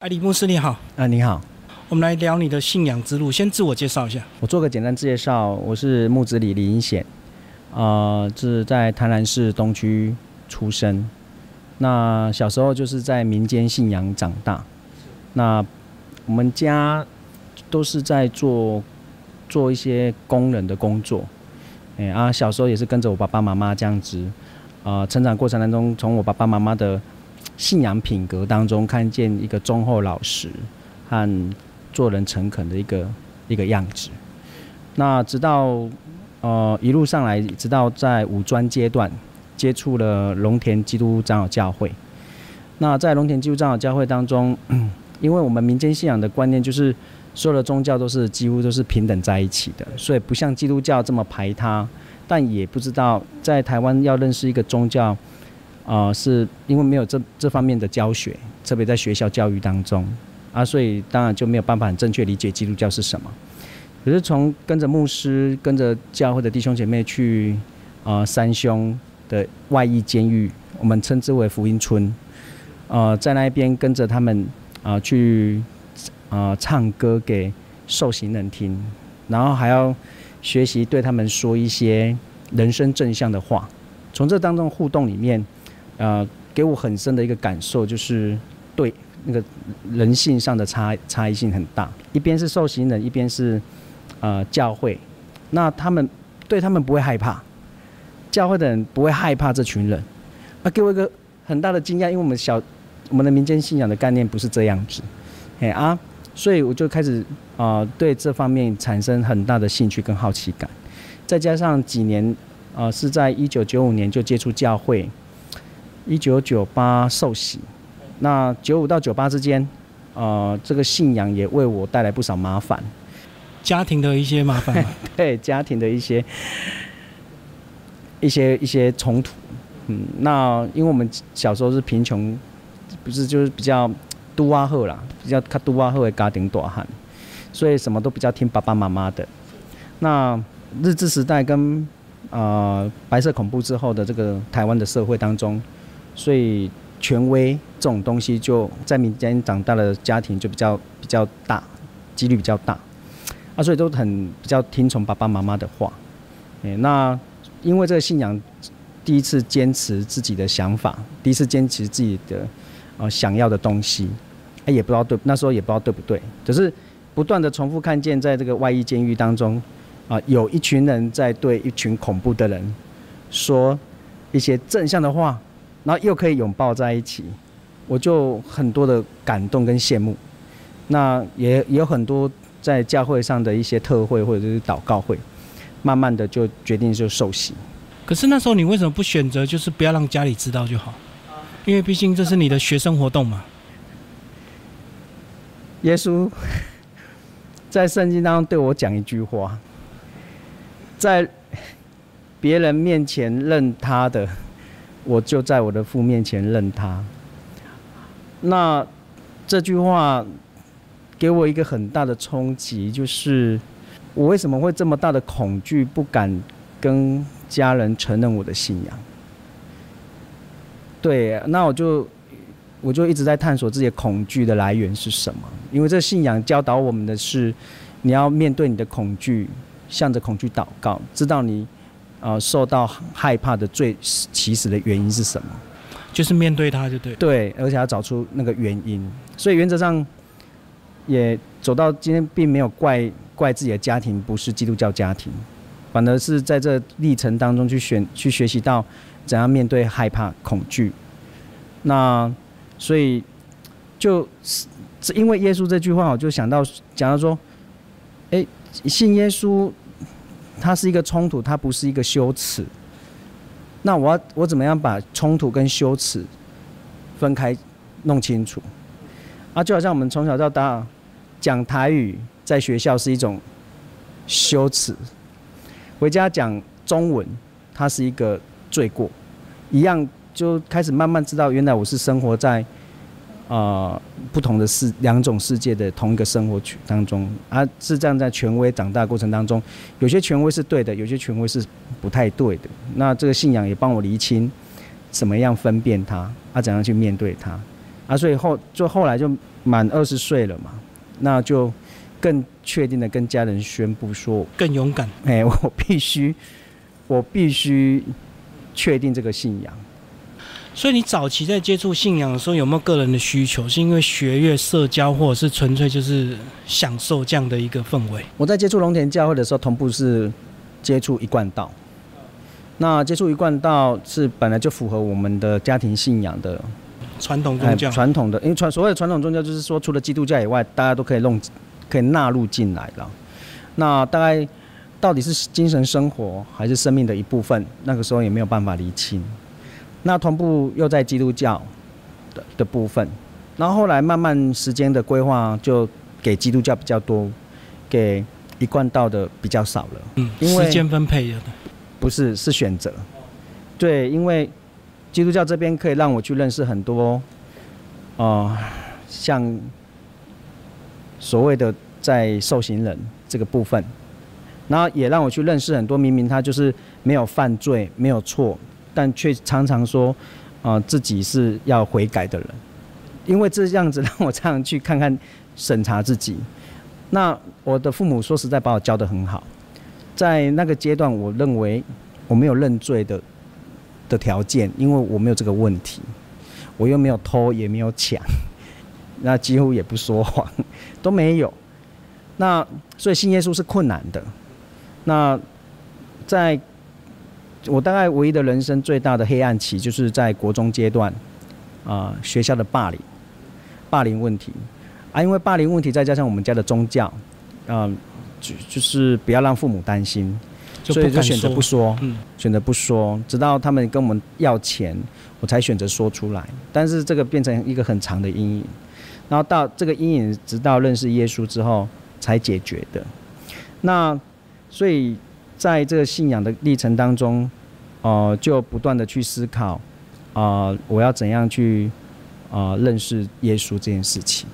艾迪牧师你好，啊，你好，我们来聊你的信仰之路。先自我介绍一下。我做个简单介绍，我是木子李李英显，啊，是在台南市东区出生。那小时候就是在民间信仰长大。那我们家都是在做做一些工人的工作。哎啊，小时候也是跟着我爸爸妈妈这样子，啊，成长过程当中，从我爸爸妈妈的信仰品格当中，看见一个忠厚老实和做人诚恳的一个一个样子。那直到呃一路上来，直到在五专阶段接触了龙田基督长老教会。那在龙田基督长老教会当中，因为我们民间信仰的观念就是所有的宗教都是几乎都是平等在一起的，所以不像基督教这么排他。但也不知道在台湾要认识一个宗教。啊，是因为没有这这方面的教学，特别在学校教育当中啊，所以当然就没有办法很正确理解基督教是什么。可是从跟着牧师、跟着教会的弟兄姐妹去啊三兄的外役监狱，我们称之为福音村，呃，在那边跟着他们啊去啊唱歌给受刑人听，然后还要学习对他们说一些人生正向的话，从这当中互动里面。呃，给我很深的一个感受就是，对那个人性上的差差异性很大。一边是受刑人，一边是呃教会，那他们对他们不会害怕，教会的人不会害怕这群人。啊，给我一个很大的惊讶，因为我们小我们的民间信仰的概念不是这样子，嘿啊，所以我就开始啊对这方面产生很大的兴趣跟好奇感。再加上几年啊是在一九九五年就接触教会。一九九八受洗，那九五到九八之间，呃，这个信仰也为我带来不少麻烦，家庭的一些麻烦，对家庭的一些一些一些冲突，嗯，那因为我们小时候是贫穷，不是就是比较都瓦赫啦，比较卡都瓦赫的家庭大汉，所以什么都比较听爸爸妈妈的。那日治时代跟呃白色恐怖之后的这个台湾的社会当中。所以权威这种东西，就在民间长大的家庭就比较比较大，几率比较大，啊，所以都很比较听从爸爸妈妈的话。诶，那因为这个信仰，第一次坚持自己的想法，第一次坚持自己的呃想要的东西，哎，也不知道对，那时候也不知道对不对，只是不断的重复看见，在这个外衣监狱当中，啊，有一群人在对一群恐怖的人说一些正向的话。然后又可以拥抱在一起，我就很多的感动跟羡慕。那也也有很多在教会上的一些特会或者是祷告会，慢慢的就决定就受洗。可是那时候你为什么不选择就是不要让家里知道就好？因为毕竟这是你的学生活动嘛。耶稣在圣经当中对我讲一句话，在别人面前认他的。我就在我的父面前认他。那这句话给我一个很大的冲击，就是我为什么会这么大的恐惧，不敢跟家人承认我的信仰？对，那我就我就一直在探索自己的恐惧的来源是什么。因为这信仰教导我们的是，你要面对你的恐惧，向着恐惧祷告，知道你。呃，受到害怕的最起始的原因是什么？就是面对它，就对。对，而且要找出那个原因。所以原则上，也走到今天，并没有怪怪自己的家庭不是基督教家庭，反而是在这历程当中去选去学习到怎样面对害怕、恐惧。那所以就是因为耶稣这句话，我就想到讲到说，哎，信耶稣。它是一个冲突，它不是一个羞耻。那我要我怎么样把冲突跟羞耻分开弄清楚？啊，就好像我们从小到大讲台语，在学校是一种羞耻，回家讲中文，它是一个罪过，一样就开始慢慢知道，原来我是生活在。啊，不同的世两种世界的同一个生活区当中，啊是这样在权威长大过程当中，有些权威是对的，有些权威是不太对的。那这个信仰也帮我厘清，怎么样分辨它，啊，怎样去面对它，啊，所以后就后来就满二十岁了嘛，那就更确定的跟家人宣布说，更勇敢。哎，我必须，我必须确定这个信仰。所以你早期在接触信仰的时候，有没有个人的需求？是因为学业、社交，或者是纯粹就是享受这样的一个氛围？我在接触龙田教会的时候，同步是接触一贯道。那接触一贯道是本来就符合我们的家庭信仰的传统宗教，传统的，因为传所谓的传统宗教就是说，除了基督教以外，大家都可以弄，可以纳入进来了。那大概到底是精神生活还是生命的一部分？那个时候也没有办法厘清。那同步又在基督教的的部分，然后后来慢慢时间的规划就给基督教比较多，给一贯道的比较少了。嗯，因为时间分配的不是是选择。对，因为基督教这边可以让我去认识很多，啊，像所谓的在受刑人这个部分，然后也让我去认识很多明明他就是没有犯罪、没有错。但却常常说，啊，自己是要悔改的人，因为这样子让我这样去看看审查自己。那我的父母说实在把我教得很好，在那个阶段，我认为我没有认罪的的条件，因为我没有这个问题，我又没有偷也没有抢，那几乎也不说谎，都没有。那所以信耶稣是困难的。那在我大概唯一的人生最大的黑暗期，就是在国中阶段，啊，学校的霸凌，霸凌问题，啊，因为霸凌问题，再加上我们家的宗教，嗯，就就是不要让父母担心，所以就选择不说，嗯选择不说，直到他们跟我们要钱，我才选择说出来。但是这个变成一个很长的阴影，然后到这个阴影，直到认识耶稣之后才解决的。那所以。在这个信仰的历程当中，呃，就不断的去思考，啊，我要怎样去啊认识耶稣这件事情。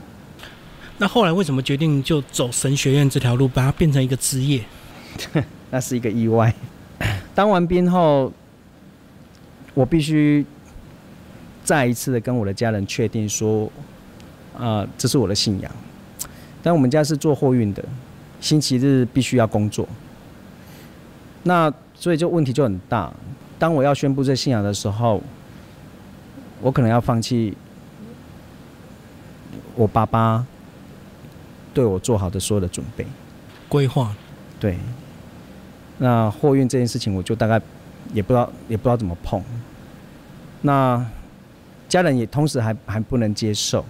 那后来为什么决定就走神学院这条路，把它变成一个职业？那是一个意外。当完兵后，我必须再一次的跟我的家人确定说，啊，这是我的信仰。但我们家是做货运的，星期日必须要工作。那所以就问题就很大。当我要宣布这信仰的时候，我可能要放弃我爸爸对我做好的所有的准备、规划。对。那货运这件事情，我就大概也不知道，也不知道怎么碰。那家人也同时还还不能接受，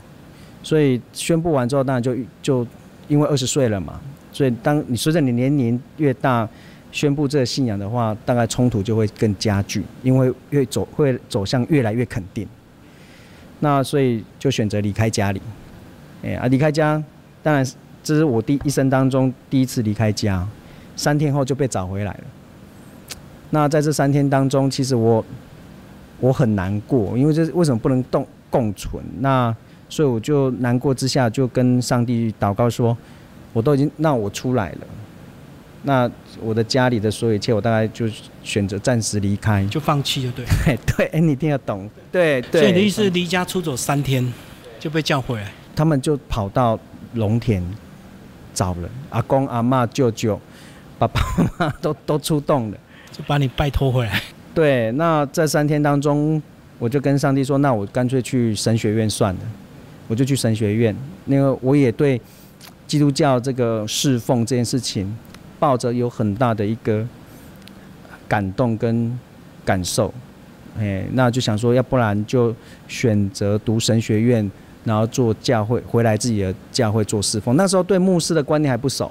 所以宣布完之后，当然就就因为二十岁了嘛，所以当你随着你年龄越大。宣布这个信仰的话，大概冲突就会更加剧，因为越走会走向越来越肯定。那所以就选择离开家里。哎啊，离开家，当然这是我第一生当中第一次离开家。三天后就被找回来了。那在这三天当中，其实我我很难过，因为这为什么不能共共存？那所以我就难过之下，就跟上帝祷告说：我都已经让我出来了。那我的家里的所有一切，我大概就选择暂时离开，就放弃，就对。对，哎，你一定要懂。对对。所以你的意思，离家出走三天，就被叫回来。他们就跑到农田找了，阿公、阿妈、舅舅、爸爸妈妈都 都出动了，就把你拜托回来。对，那这三天当中，我就跟上帝说，那我干脆去神学院算了，我就去神学院。那个我也对基督教这个侍奉这件事情。抱着有很大的一个感动跟感受，哎，那就想说，要不然就选择读神学院，然后做教会，回来自己的教会做侍奉。那时候对牧师的观念还不熟，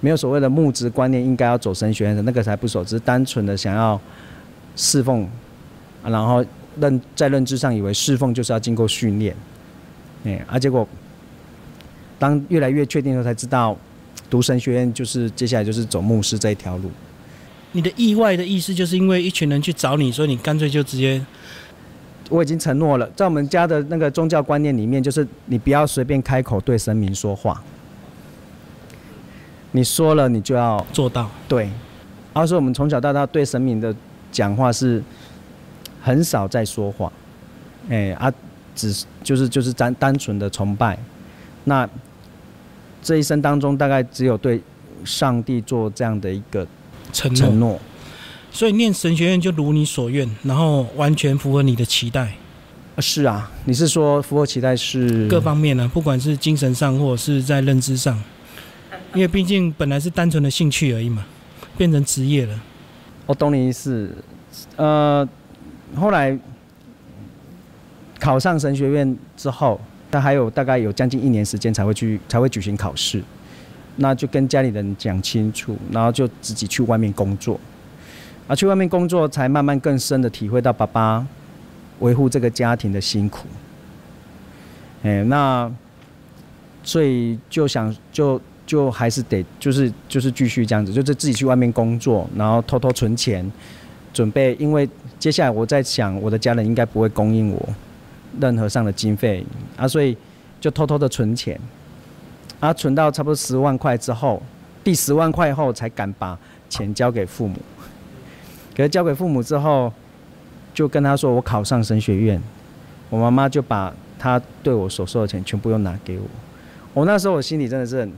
没有所谓的牧职观念，应该要走神学院的那个才不熟，只是单纯的想要侍奉，然后认在认知上以为侍奉就是要经过训练，哎，啊，结果当越来越确定的时候，才知道。读神学院就是接下来就是走牧师这一条路。你的意外的意思就是因为一群人去找你，所以你干脆就直接。我已经承诺了，在我们家的那个宗教观念里面，就是你不要随便开口对神明说话。你说了，你就要做到。对。而是我们从小到大对神明的讲话是很少在说话。哎啊，只就是就是单单纯的崇拜。那这一生当中，大概只有对上帝做这样的一个承承诺。诺。所以念神学院就如你所愿，然后完全符合你的期待，啊是啊，你是说符合期待是各方面呢、不管是精神上或者是在认知上，因为毕竟本来是单纯的兴趣而已嘛，变成职业了。我懂你意思。呃，后来考上神学院之后，但还有大概有将近一年时间才会去才会举行考试，那就跟家里人讲清楚，然后就自己去外面工作。啊，去外面工作才慢慢更深的体会到爸爸维护这个家庭的辛苦。哎，那所以就想就就还是得就是就是继续这样子，就是自己去外面工作，然后偷偷存钱，准备，因为接下来我在想，我的家人应该不会供应我任何上的经费啊，所以就偷偷的存钱，啊，存到差不多十万块之后，第十万块后才敢把钱交给父母。可是交给父母之后，就跟他说我考上神学院，我妈妈就把她对我所收的钱全部又拿给我。我那时候我心里真的是很，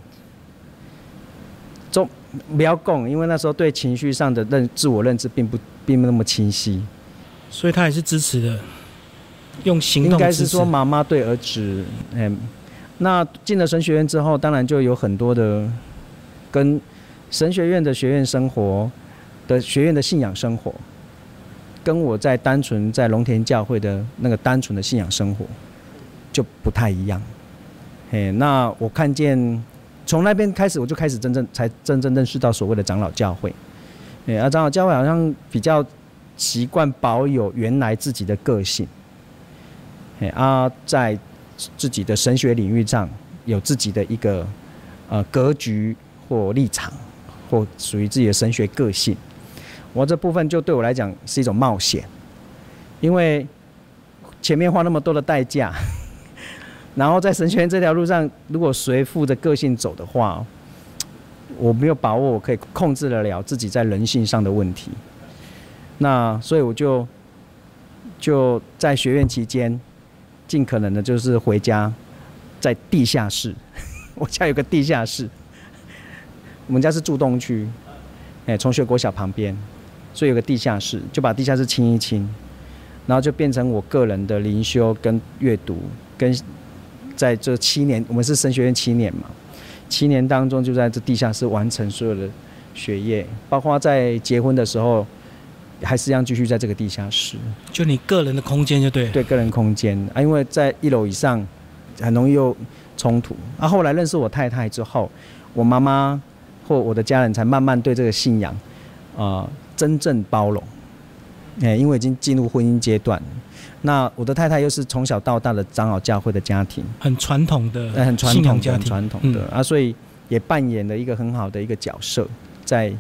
中不要供，因为那时候对情绪上的认自我认知并不并不那么清晰。所以他也是支持的，用行应动应该是说妈妈对儿子，嗯，那进了神学院之后，当然就有很多的跟神学院的学院生活的学院的信仰生活，跟我在单纯在龙田教会的那个单纯的信仰生活就不太一样。嘿，那我看见从那边开始，我就开始真正才真正认识到所谓的长老教会。哎，啊，长老教会好像比较习惯保有原来自己的个性。啊，在自己的神学领域上有自己的一个呃格局或立场，或属于自己的神学个性。我这部分就对我来讲是一种冒险，因为前面花那么多的代价，然后在神学院这条路上，如果随附着个性走的话，我没有把握我可以控制得了自己在人性上的问题。那所以我就就在学院期间，尽可能的就是回家，在地下室，我家有个地下室，我们家是住东区，哎，从学国小旁边，所以有个地下室，就把地下室清一清，然后就变成我个人的灵修跟阅读，跟在这七年，我们是神学院七年嘛，七年当中就在这地下室完成所有的学业，包括在结婚的时候，还是一样继续在这个地下室。就你个人的空间就对了。对个人空间啊，因为在一楼以上很容易又冲突。啊，后来认识我太太之后，我妈妈或我的家人才慢慢对这个信仰啊、呃真正包容。哎、因为已经进入婚姻阶段，那我的太太又是从小到大的长老教会的家庭，很传统的呃很传统的、传统的、啊，所以也扮演了一个很好的一个角色在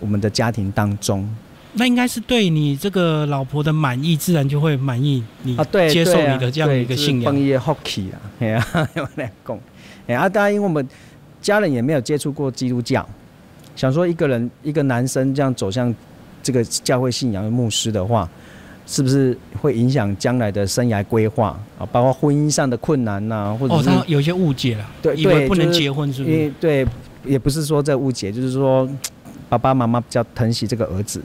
我们的家庭当中。那应该是对你这个老婆的满意，自然就会满意你啊，对，接受你的这样的一个信仰崩。业 hockey 啊，哎呀，我来讲，哎啊，当然，因为我们家人也没有接触过基督教，想说一个人一个男生这样走向这个教会信仰的牧师的话，是不是会影响将来的生涯规划啊？包括婚姻上的困难呐、或者哦，是、他有些误解了，对以为不能结婚，是不因是？为对，也不是说这误解，就是说爸爸妈妈比较疼惜这个儿子，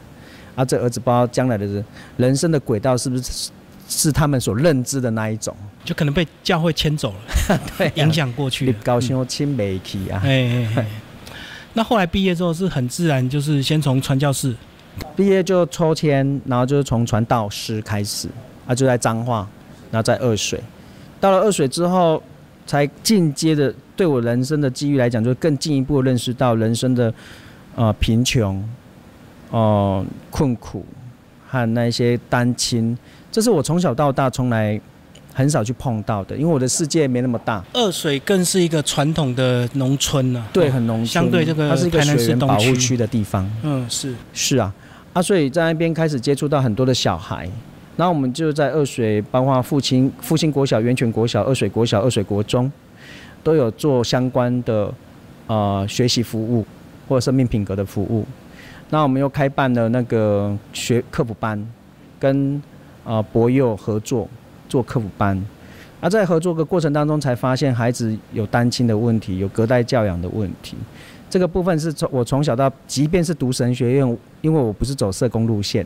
啊，这儿子不知道将来的人生的轨道是不是是他们所认知的那一种。就可能被教会牵走了，对啊、影响过去你了。高兴我亲没去啊！哎。那后来毕业之后是很自然，就是先从传教士，毕业就抽签，然后就是从传道师开始，啊，就在彰化，然后在二水，到了二水之后，才进阶的对我人生的机遇来讲，就更进一步认识到人生的呃贫穷，哦、困苦和那些单亲，这是我从小到大从来很少去碰到的，因为我的世界没那么大，二水更是一个传统的农村呢、对，哦很农村，相对这个它是一个台南市东区。保护区的地方。嗯，是。是啊，啊，所以在那边开始接触到很多的小孩，然后我们就在二水，包括复兴复兴国小、源泉国小、二水国小、二水国中，都有做相关的呃学习服务或者生命品格的服务。那我们又开办了那个学科普班，跟呃博幼合作做科普班。啊，在合作的过程当中，才发现孩子有单亲的问题，有隔代教养的问题。这个部分是从我从小到，即便是读神学院，因为我不是走社工路线，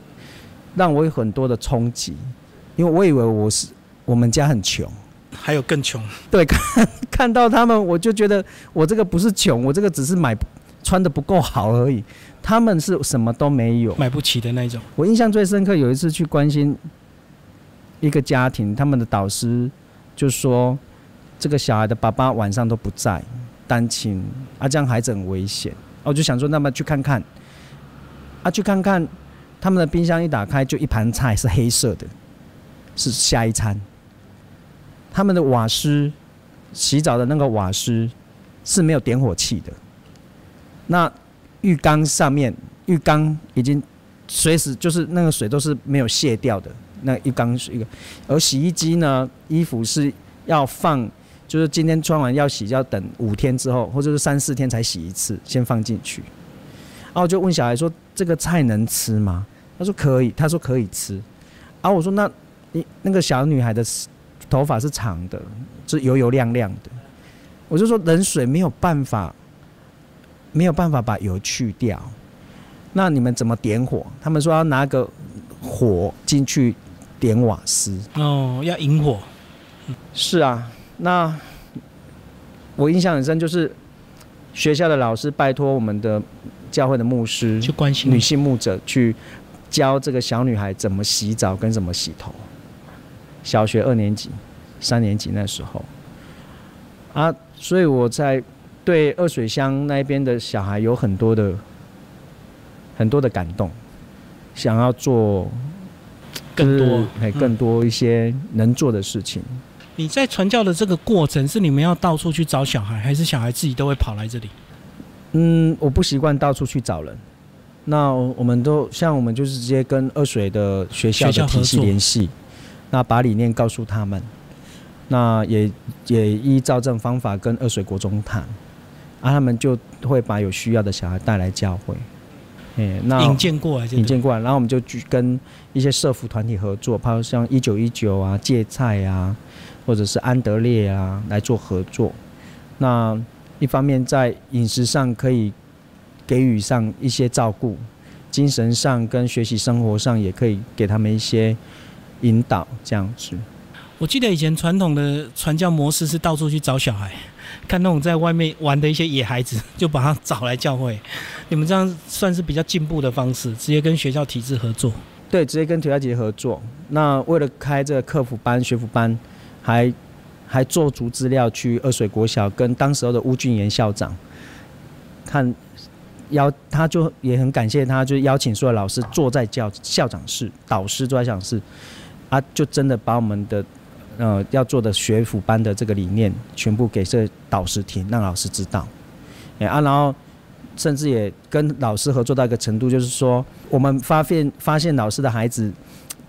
让我有很多的冲击。因为我以为我是我们家很穷，还有更穷。对，看看到他们，我就觉得我这个不是穷，我这个只是买穿的不够好而已。他们是什么都没有，买不起的那种。我印象最深刻，有一次去关心一个家庭，他们的导师就说，这个小孩的爸爸晚上都不在，单亲，啊，这样孩子很危险。我就想说，那么去看看，啊，去看看，他们的冰箱一打开，就一盘菜是黑色的，是下一餐。他们的瓦斯，洗澡的那个瓦斯是没有点火器的，那。浴缸上面，浴缸已经随时就是那个水都是没有卸掉的，那浴缸是一个。而洗衣机呢，衣服是要放，就是今天穿完要洗，要等五天之后，或者是三四天才洗一次，先放进去。然后就问小孩说：“这个菜能吃吗？”他说：“可以。”他说：“可以吃。”然后我说：“那你那个小女孩的头发是长的，是油油亮亮的。”我就说：“冷水没有办法。”没有办法把油去掉，那你们怎么点火？他们说要拿个火进去点瓦斯。哦，要引火。是啊，那我印象很深，就是学校的老师拜托我们的教会的牧师去关心女性牧者去教这个小女孩怎么洗澡跟怎么洗头。小学二年级、三年级那时候啊，所以我在。对二水乡那边的小孩有很多的很多的感动，想要做更多哎更多一些能做的事情。你在传教的这个过程是你们要到处去找小孩，还是小孩自己都会跑来这里？嗯，我不习惯到处去找人。那我们都像我们就是直接跟二水的学校的体系联系，那把理念告诉他们，那也也依照这种方法跟二水国中谈。啊，他们就会把有需要的小孩带来教会，哎，那引荐过来，引荐过来，然后我们就去跟一些社服团体合作，包括像一九一九啊、芥菜啊，或者是安德烈啊来做合作。那一方面在饮食上可以给予上一些照顾，精神上跟学习生活上也可以给他们一些引导，这样子。我记得以前传统的传教模式是到处去找小孩。看那种在外面玩的一些野孩子，就把他找来教会。你们这样算是比较进步的方式，直接跟学校体制合作。对，直接跟学校体制合作。那为了开这个客服班、学服班，还还做足资料去二水国小，跟当时候的吴俊言校长看邀，他就也很感谢他，就邀请所有老师坐在教校长室，导师坐在校长室，啊，就真的把我们的。呃，要做的学府班的这个理念，全部给这导师听，让老师知道。哎啊，然后甚至也跟老师合作到一个程度，就是说，我们发现发现老师的孩子，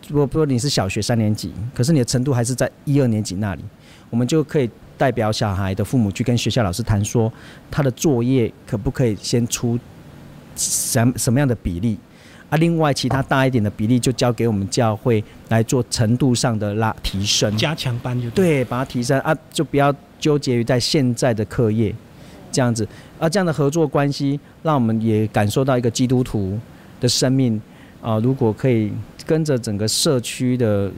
如果说你是小学三年级，可是你的程度还是在一二年级那里，我们就可以代表小孩的父母去跟学校老师谈，说他的作业可不可以先出什什么样的比例。啊，另外其他大一点的比例就交给我们教会来做程度上的拉提升，加强班就对，把它提升啊，就不要纠结于在现在的课业这样子。啊，这样的合作关系让我们也感受到一个基督徒的生命啊，如果可以跟着整个社区的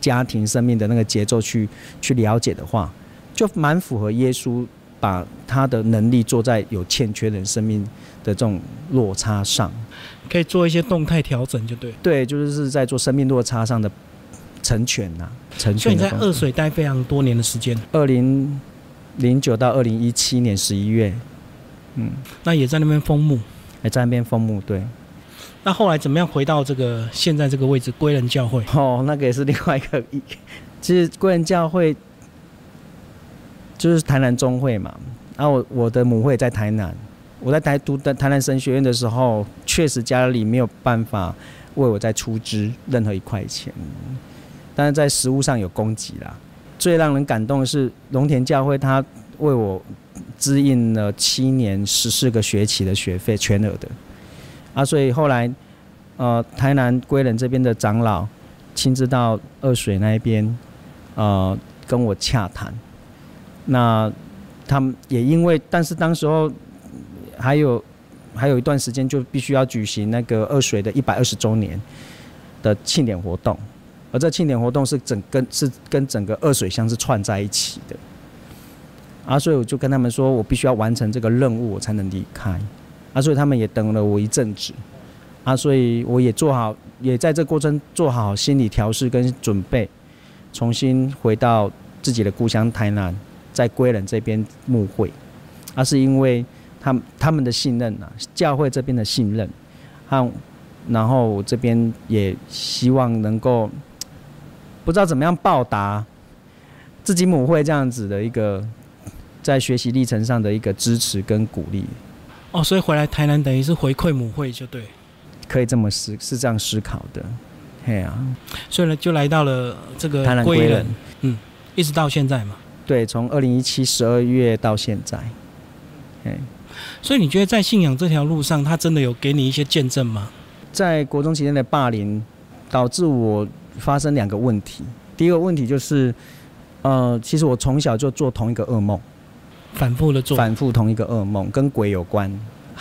家庭生命的那个节奏去去了解的话，就蛮符合耶稣把他的能力做在有欠缺人生命的这种落差上。可以做一些动态调整，就对。对，就是是在做生命落差上的成全呐，成全。所以你在二水待非常多年的时间，二零零九到二零一七年十一月，嗯，那也在那边封墓，也在那边封墓，对。那后来怎么样回到这个现在这个位置归仁教会？哦，那个也是另外一个，其实归仁教会就是台南中会嘛，然后我我的母会在台南。我在台读的台南神学院的时候，确实家里没有办法为我再出资任何一块钱，但是在实物上有供给啦。最让人感动的是龙田教会，他为我支应了七年十四个学期的学费，全额的。啊，所以后来，呃，台南归仁这边的长老亲自到二水那一边，呃，跟我洽谈。那他们也因为，但是当时候还有还有一段时间，就必须要举行那个二水的一百二十周年的庆典活动，而这庆典活动是整跟是跟整个二水乡是串在一起的。啊，所以我就跟他们说，我必须要完成这个任务，我才能离开。啊，所以他们也等了我一阵子。啊，所以我也做好，也在这过程做好心理调试跟准备，重新回到自己的故乡台南，在归仁这边募会。啊，是因为他们他们的信任啊，教会这边的信任，和然后我这边也希望能够不知道怎么样报答自己母会这样子的一个在学习历程上的一个支持跟鼓励。哦，所以回来台南等于是回馈母会就对。可以这么思是这样思考的，嘿啊，所以呢就来到了这个台南归人，嗯，一直到现在嘛。对，从二零一七十二月到现在，嘿，所以你觉得在信仰这条路上，他真的有给你一些见证吗？在国中期间的霸凌，导致我发生两个问题。第一个问题就是，呃，其实我从小就做同一个噩梦，反复的做，反复同一个噩梦，跟鬼有关，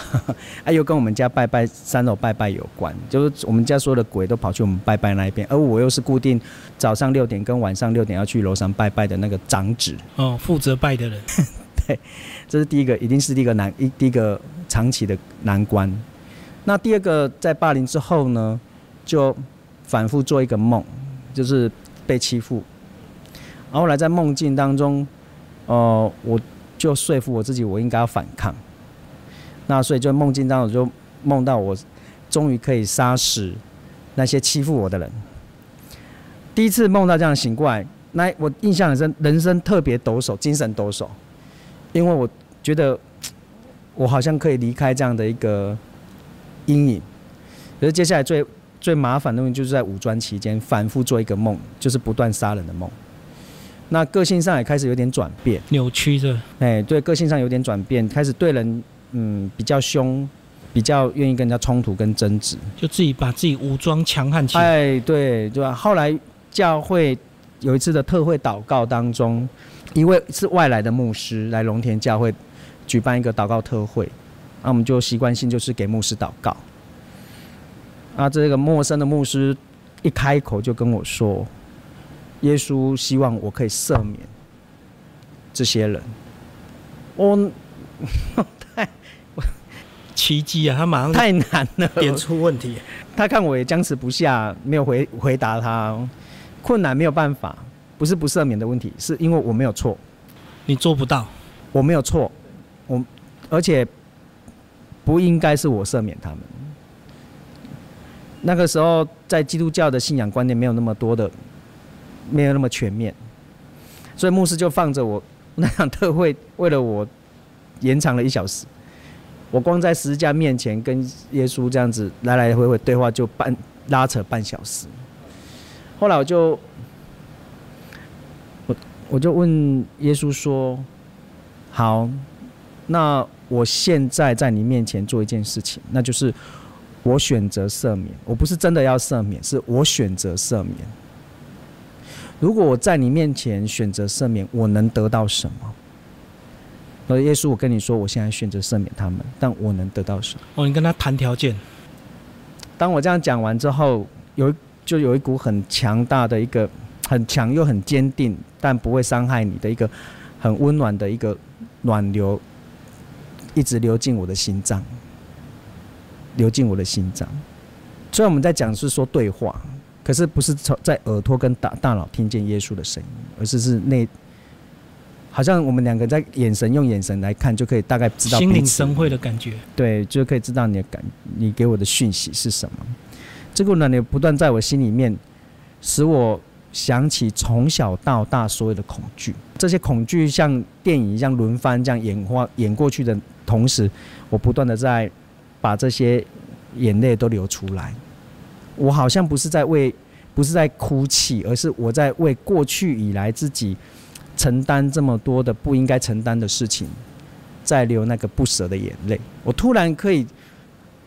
啊，又跟我们家拜拜三楼拜拜有关，就是我们家所有的鬼都跑去我们拜拜那一边，而我又是固定早上六点跟晚上六点要去楼上拜拜的那个长子，哦，负责拜的人，这是第一个，一定是第一个难一第一个长期的难关。那第二个，在霸凌之后呢，就反复做一个梦，就是被欺负。后来在梦境当中，呃，我就说服我自己，我应该要反抗。那所以就梦境当中就梦到我终于可以杀死那些欺负我的人。第一次梦到这样醒过来，那我印象很深，人生特别抖擞，精神抖擞。因为我觉得我好像可以离开这样的一个阴影，可是接下来最最麻烦的东西就是在武装期间反复做一个梦，就是不断杀人的梦。那个性上也开始有点转变，扭曲着，哎，对，个性上有点转变，开始对人嗯比较凶，比较愿意跟人家冲突跟争执。就自己把自己武装强悍起来。哎，对，对吧？后来教会有一次的特会祷告当中，一位是外来的牧师来龙田教会举办一个祷告特会，那我们就习惯性就是给牧师祷告。啊，这个陌生的牧师一开口就跟我说：“耶稣希望我可以赦免这些人。”我 太奇迹啊！他马上太难了，点出问题。他看我也僵持不下，没有回回答他，困难没有办法，不是不赦免的问题，是因为我没有错，你做不到，我没有错，我而且不应该是我赦免他们。那个时候在基督教的信仰观念没有那么多的，没有那么全面，所以牧师就放着我那场特会，为了我延长了一小时。我光在十字架面前跟耶稣这样子来来回回对话，就半拉扯半小时。后来我就我我就问耶稣说：“好，那我现在在你面前做一件事情，那就是我选择赦免。我不是真的要赦免，是我选择赦免。如果我在你面前选择赦免，我能得到什么？”那耶稣，我跟你说，我现在选择赦免他们，但我能得到什么？哦，你跟他谈条件，当我这样讲完之后，有就有一股很强大的一个很强又很坚定，但不会伤害你的一个很温暖的一个暖流，一直流进我的心脏，流进我的心脏。虽然我们在讲是说对话，可是不是从在耳朵跟大大脑听见耶稣的声音，而是是内。好像我们两个在眼神用眼神来看，就可以大概知道心领神会的感觉。对，就可以知道你的感，你给我的讯息是什么。这个呢，也不断在我心里面，使我想起从小到大所有的恐惧。这些恐惧像电影一样轮番这样演化演过去的同时，我不断的在把这些眼泪都流出来。我好像不是在为，不是在哭泣，而是我在为过去以来自己。承担这么多的不应该承担的事情，在流那个不舍的眼泪。我突然可以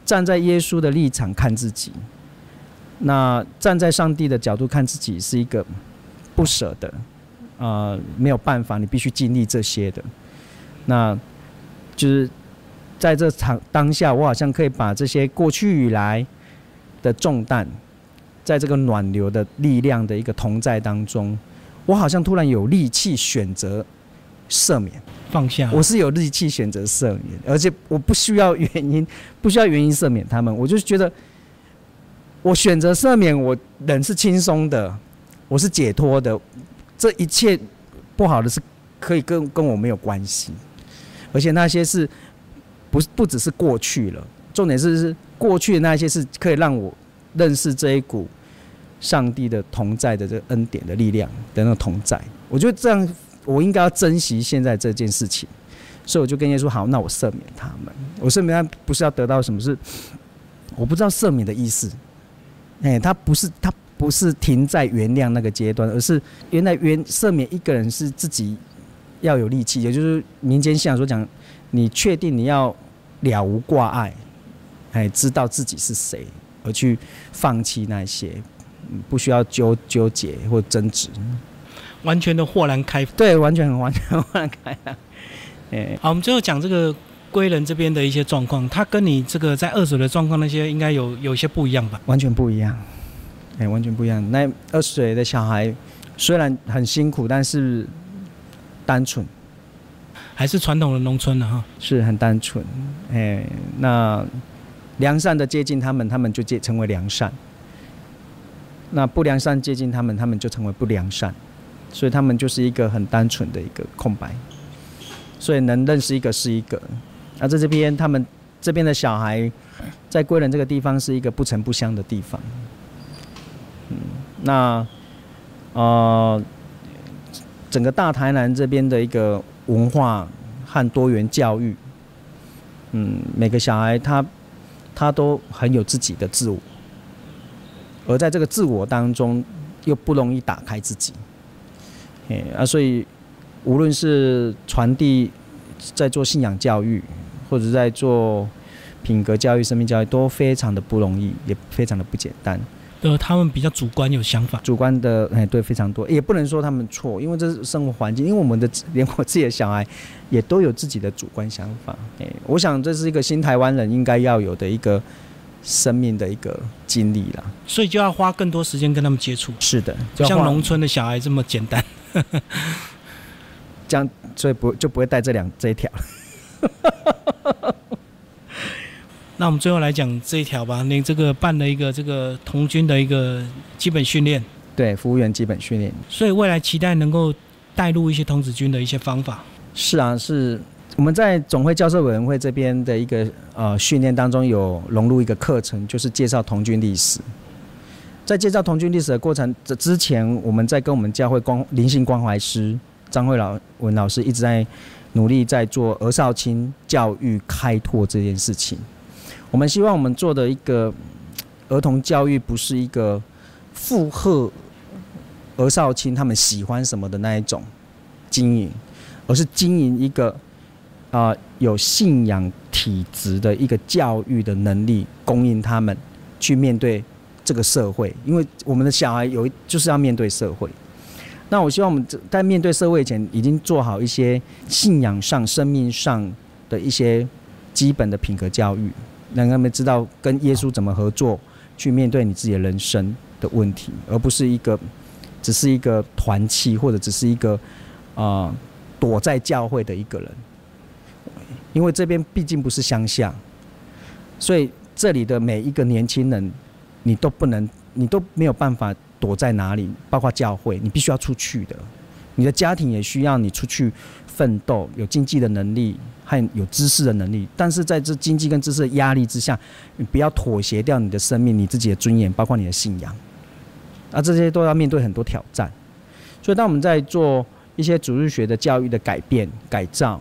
站在耶稣的立场看自己，那站在上帝的角度看自己是一个不舍的，呃没有办法，你必须经历这些的。那就是在这场当下，我好像可以把这些过去以来的重担，在这个暖流的力量的一个同在当中，我好像突然有力气选择赦免。放下，我是有力气选择赦免，而且我不需要原因，不需要原因赦免他们。我就觉得，我选择赦免，我人是轻松的，我是解脱的，这一切不好的。是可以跟跟我没有关系，而且那些是不不只是过去了，重点是是过去的。那些是可以让我认识这一股上帝的。同在的。这个恩典的。力量的。那个同在。我觉得这样。我应该要珍惜现在这件事情，所以我就跟耶稣好，那我赦免他们。我赦免他不是要得到什么，是我不知道赦免的。意思。哎，他不是他不是停在原谅那个阶段，而是原来原赦免一个人是自己要有力气，也就是民间信仰所讲，你确定你要了无挂碍，哎，知道自己是谁，而去放弃那些，不需要纠纠结或争执。完全的豁然开，对，完全很完全豁然开朗。哎，好，我们最后讲这个归人这边的一些状况，他跟你这个在二水的状况那些应该有有一些不一样吧？完全不一样，哎，完全不一样。那二水的小孩虽然很辛苦，但是单纯，还是传统的农村的哈，是很单纯。哎，那良善的接近他们，他们就接成为良善；那不良善接近他们，他们就成为不良善。所以他们就是一个很单纯的一个空白，所以能认识一个是一个。那在这边，他们这边的小孩在归仁这个地方是一个不城不乡的地方。嗯，那呃，整个大台南这边的一个文化和多元教育，嗯，每个小孩他他都很有自己的自我，而在这个自我当中又不容易打开自己。哎啊，所以无论是传递在做信仰教育，或者在做品格教育、生命教育，都非常的不容易，也非常的不简单。呃，他们比较主观，有想法。主观的，哎，对，非常多，也不能说他们错，因为这是生活环境。因为我们的连我自己的小孩 也都有自己的主观想法。哎，我想这是一个新台湾人应该要有的一个生命的一个经历了。所以就要花更多时间跟他们接触。是的，像农村的小孩这么简单。这样，所以不就不会带这两这一条。那我们最后来讲这一条吧。你这个办了一个这个童军的一个基本训练，对，服务员基本训练。所以未来期待能够带入一些童子军的一些方法。是啊，是我们在总会教授委员会这边的一个呃训练当中有融入一个课程，就是介绍童军历史。在介绍童军历史的过程这之前，我们在跟我们教会光灵性关怀师张慧老文老师一直在努力在做儿少青教育开拓这件事情。我们希望我们做的一个儿童教育，不是一个附和儿少卿他们喜欢什么的那一种经营，而是经营一个啊有信仰体质的一个教育的能力，供应他们去面对。这个社会，因为我们的小孩有就是要面对社会，那我希望我们在面对社会前，已经做好一些信仰上、生命上的一些基本的品格教育，让他们知道跟耶稣怎么合作，去面对你自己的人生的问题，而不是一个只是一个团契，或者只是一个啊躲在教会的一个人，因为这边毕竟不是乡下，所以这里的每一个年轻人。你都不能，你都没有办法躲在哪里，包括教会，你必须要出去的。你的家庭也需要你出去奋斗，有经济的能力和有知识的能力。但是在这经济跟知识的压力之下，你不要妥协掉你的生命、你自己的尊严，包括你的信仰。啊，这些都要面对很多挑战。所以，当我们在做一些主日学的教育的改变、改造。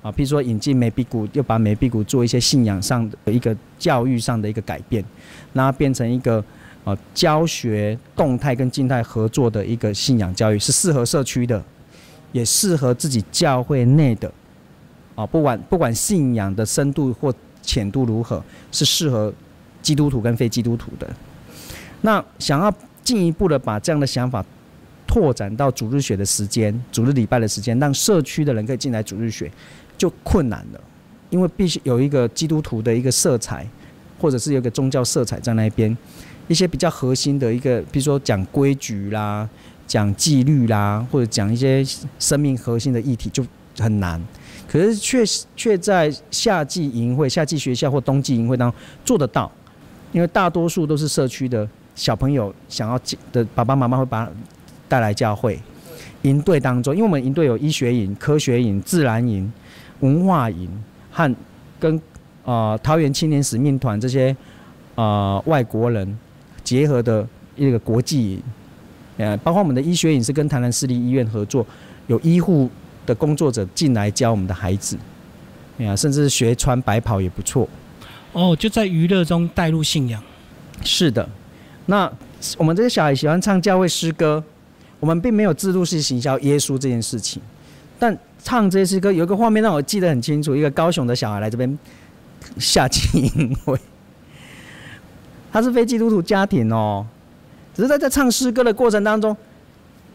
啊，譬如说引进梅比谷，又把梅比谷做一些信仰上的一个教育上的一个改变，那变成一个呃教学动态跟静态合作的一个信仰教育，是适合社区的，也适合自己教会内的。啊，不管不管信仰的深度或浅度如何，是适合基督徒跟非基督徒的。那想要进一步的把这样的想法拓展到主日学的时间、主日礼拜的时间，让社区的人可以进来主日学，就困难了，因为必须有一个基督徒的一个色彩，或者是有一个宗教色彩在那边，一些比较核心的一个，比如说讲规矩啦、讲纪律啦，或者讲一些生命核心的议题就很难。可是却却在夏季营会、夏季学校或冬季营会当中做得到，因为大多数都是社区的。小朋友想要的爸爸妈妈会把带来教会营队当中，因为我们营队有医学营、科学营、自然营、文化营和跟呃桃园青年使命团这些呃外国人结合的一个国际营，呃，包括我们的医学营是跟台南市立医院合作，有医护的工作者进来教我们的孩子，哎呀，甚至学穿白袍也不错。哦，就在娱乐中带入信仰。是的。那我们这些小孩喜欢唱教会诗歌，我们并没有制度式行销耶稣这件事情，但唱这些诗歌有一个画面让我记得很清楚，一个高雄的小孩来这边下集营会，他是非基督徒家庭哦，只是在在唱诗歌的过程当中，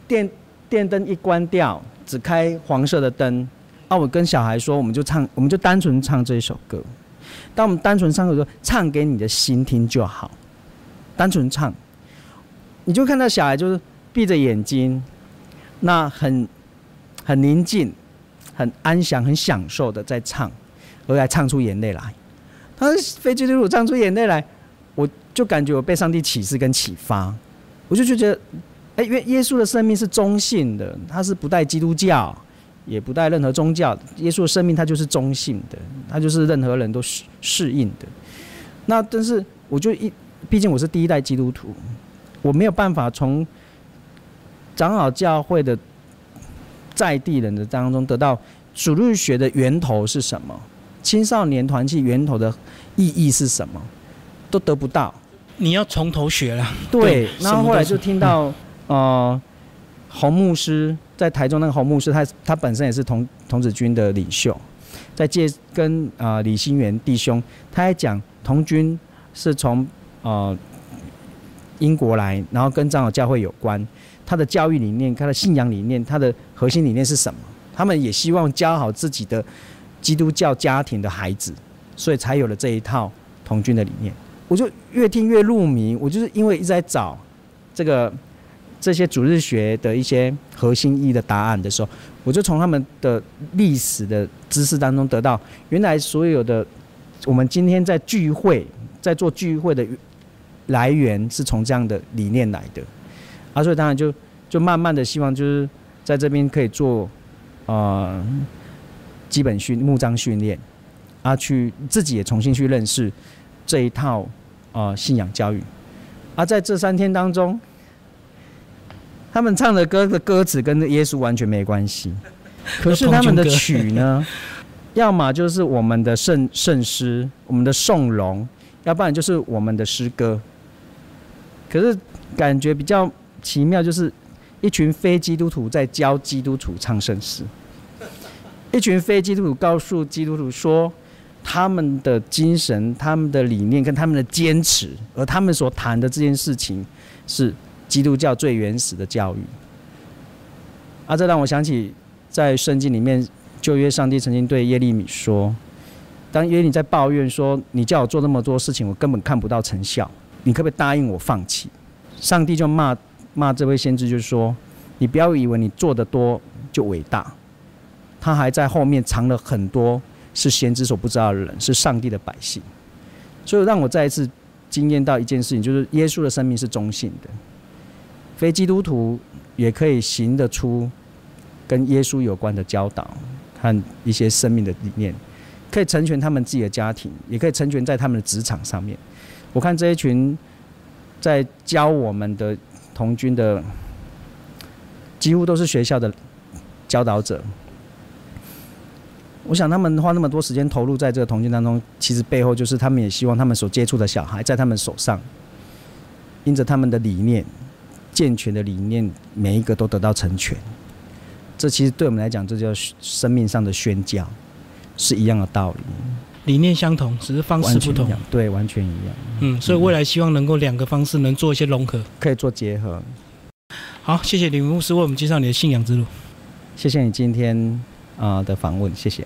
电电灯一关掉，只开黄色的灯，啊，我跟小孩说，我们就唱，我们就单纯唱这一首歌，当我们单纯唱的时候，唱给你的心听就好。单纯唱，你就看到小孩就是闭着眼睛，那很很宁静、很安详、很享受的在唱，而来唱出眼泪来。他飞基督徒唱出眼泪来，我就感觉我被上帝启示跟启发，我就觉得，哎，耶耶稣的生命是中性的，他是不带基督教，也不带任何宗教，耶稣的生命他就是中性的，他就是任何人都适适应的。那但是我就一。毕竟我是第一代基督徒，我没有办法从长老教会的在地人的当中得到主日学的源头是什么，青少年团契源头的意义是什么，都得不到。你要从头学了。对，然后后来就听到呃，洪牧师在台中那个洪牧师，他他本身也是童童子军的领袖，在借跟啊李新元弟兄，他还讲童军是从。呃，英国来，然后跟长老教会有关，他的教育理念、他的信仰理念、他的核心理念是什么？他们也希望教好自己的基督教家庭的孩子，所以才有了这一套童军的理念。我就越听越入迷，我就是因为一直在找这个这些主日学的一些核心意义的答案的时候，我就从他们的历史的知识当中得到，原来所有的我们今天在聚会在做聚会的。来源是从这样的理念来的，啊，所以当然就就慢慢的希望就是在这边可以做啊基本训木章训练，啊，去自己也重新去认识这一套啊信仰教育，啊，在这三天当中，他们唱的歌的歌词跟耶稣完全没关系，可是他们的曲呢，要么就是我们的圣圣诗，我们的颂容，要不然就是我们的诗歌。可是感觉比较奇妙，就是一群非基督徒在教基督徒唱圣诗，一群非基督徒告诉基督徒说，他们的精神、他们的理念跟他们的坚持，而他们所谈的这件事情是基督教最原始的教育。啊，这让我想起在圣经里面旧约上帝曾经对耶利米说，当耶利米在抱怨说，你叫我做那么多事情，我根本看不到成效。你可不可以答应我放弃？上帝就骂骂这位先知，就是说，你不要以为你做的多就伟大，他还在后面藏了很多是先知所不知道的人，是上帝的百姓。所以让我再一次惊艳到一件事情，就是耶稣的生命是中性的，非基督徒也可以行得出跟耶稣有关的教导和一些生命的理念，可以成全他们自己的家庭，也可以成全在他们的职场上面。我看这一群在教我们的童军的，几乎都是学校的教导者。我想他们花那么多时间投入在这个童军当中，其实背后就是他们也希望他们所接触的小孩在他们手上，因着他们的理念健全的理念，每一个都得到成全。这其实对我们来讲，这叫生命上的宣教，是一样的道理。理念相同，只是方式不同。对，完全一样。嗯，所以未来希望能够两个方式能做一些融合，可以做结合。好，谢谢李牧师为我们介绍你的信仰之路。谢谢你今天啊、的访问，谢谢。